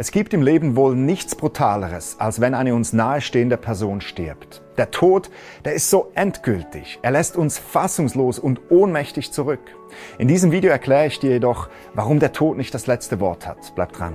Es gibt im Leben wohl nichts Brutaleres, als wenn eine uns nahestehende Person stirbt. Der Tod, der ist so endgültig. Er lässt uns fassungslos und ohnmächtig zurück. In diesem Video erkläre ich dir jedoch, warum der Tod nicht das letzte Wort hat. Bleib dran.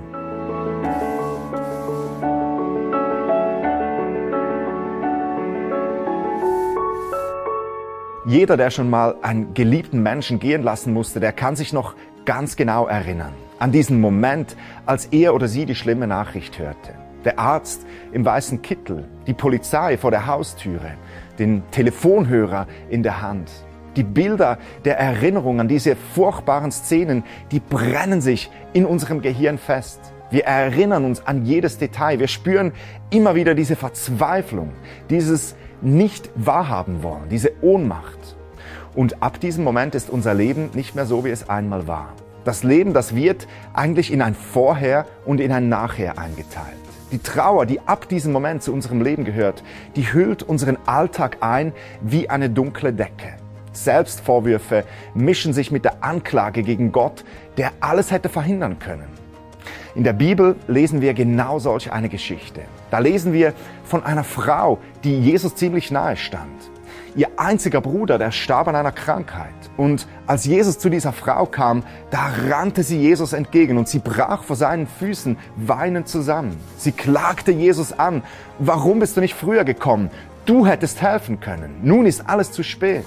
Jeder, der schon mal einen geliebten Menschen gehen lassen musste, der kann sich noch ganz genau erinnern an diesen Moment, als er oder sie die schlimme Nachricht hörte. Der Arzt im weißen Kittel, die Polizei vor der Haustüre, den Telefonhörer in der Hand. Die Bilder der Erinnerung an diese furchtbaren Szenen, die brennen sich in unserem Gehirn fest. Wir erinnern uns an jedes Detail. Wir spüren immer wieder diese Verzweiflung, dieses nicht wahrhaben wollen, diese Ohnmacht. Und ab diesem Moment ist unser Leben nicht mehr so, wie es einmal war. Das Leben, das wird eigentlich in ein Vorher und in ein Nachher eingeteilt. Die Trauer, die ab diesem Moment zu unserem Leben gehört, die hüllt unseren Alltag ein wie eine dunkle Decke. Selbstvorwürfe mischen sich mit der Anklage gegen Gott, der alles hätte verhindern können. In der Bibel lesen wir genau solch eine Geschichte. Da lesen wir von einer Frau, die Jesus ziemlich nahe stand. Ihr einziger Bruder, der starb an einer Krankheit. Und als Jesus zu dieser Frau kam, da rannte sie Jesus entgegen und sie brach vor seinen Füßen weinend zusammen. Sie klagte Jesus an. Warum bist du nicht früher gekommen? Du hättest helfen können. Nun ist alles zu spät.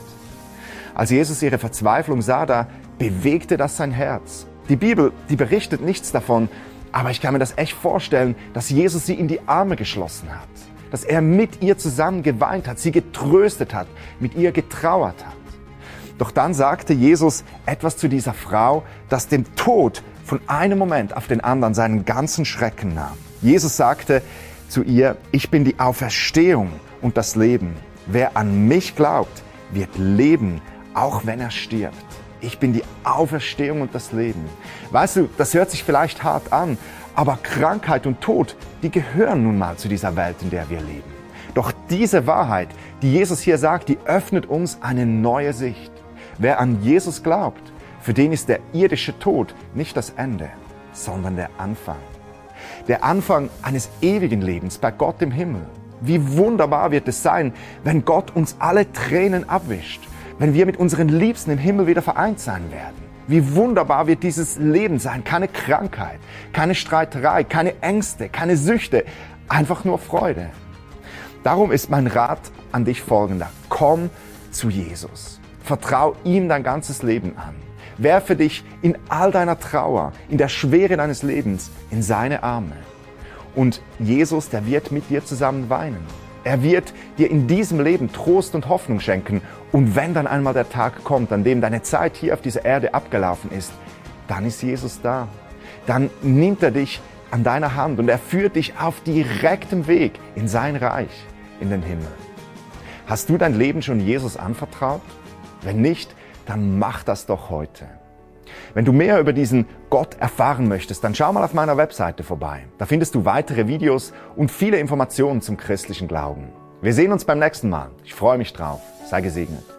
Als Jesus ihre Verzweiflung sah, da bewegte das sein Herz. Die Bibel, die berichtet nichts davon, aber ich kann mir das echt vorstellen, dass Jesus sie in die Arme geschlossen hat dass er mit ihr zusammen geweint hat, sie getröstet hat, mit ihr getrauert hat. Doch dann sagte Jesus etwas zu dieser Frau, das dem Tod von einem Moment auf den anderen seinen ganzen Schrecken nahm. Jesus sagte zu ihr, ich bin die Auferstehung und das Leben. Wer an mich glaubt, wird leben, auch wenn er stirbt. Ich bin die Auferstehung und das Leben. Weißt du, das hört sich vielleicht hart an, aber Krankheit und Tod, die gehören nun mal zu dieser Welt, in der wir leben. Doch diese Wahrheit, die Jesus hier sagt, die öffnet uns eine neue Sicht. Wer an Jesus glaubt, für den ist der irdische Tod nicht das Ende, sondern der Anfang. Der Anfang eines ewigen Lebens bei Gott im Himmel. Wie wunderbar wird es sein, wenn Gott uns alle Tränen abwischt, wenn wir mit unseren Liebsten im Himmel wieder vereint sein werden. Wie wunderbar wird dieses Leben sein. Keine Krankheit, keine Streiterei, keine Ängste, keine Süchte, einfach nur Freude. Darum ist mein Rat an dich folgender. Komm zu Jesus. Vertrau ihm dein ganzes Leben an. Werfe dich in all deiner Trauer, in der Schwere deines Lebens in seine Arme. Und Jesus, der wird mit dir zusammen weinen. Er wird dir in diesem Leben Trost und Hoffnung schenken. Und wenn dann einmal der Tag kommt, an dem deine Zeit hier auf dieser Erde abgelaufen ist, dann ist Jesus da. Dann nimmt er dich an deiner Hand und er führt dich auf direktem Weg in sein Reich, in den Himmel. Hast du dein Leben schon Jesus anvertraut? Wenn nicht, dann mach das doch heute. Wenn du mehr über diesen Gott erfahren möchtest, dann schau mal auf meiner Webseite vorbei. Da findest du weitere Videos und viele Informationen zum christlichen Glauben. Wir sehen uns beim nächsten Mal. Ich freue mich drauf. Sei gesegnet.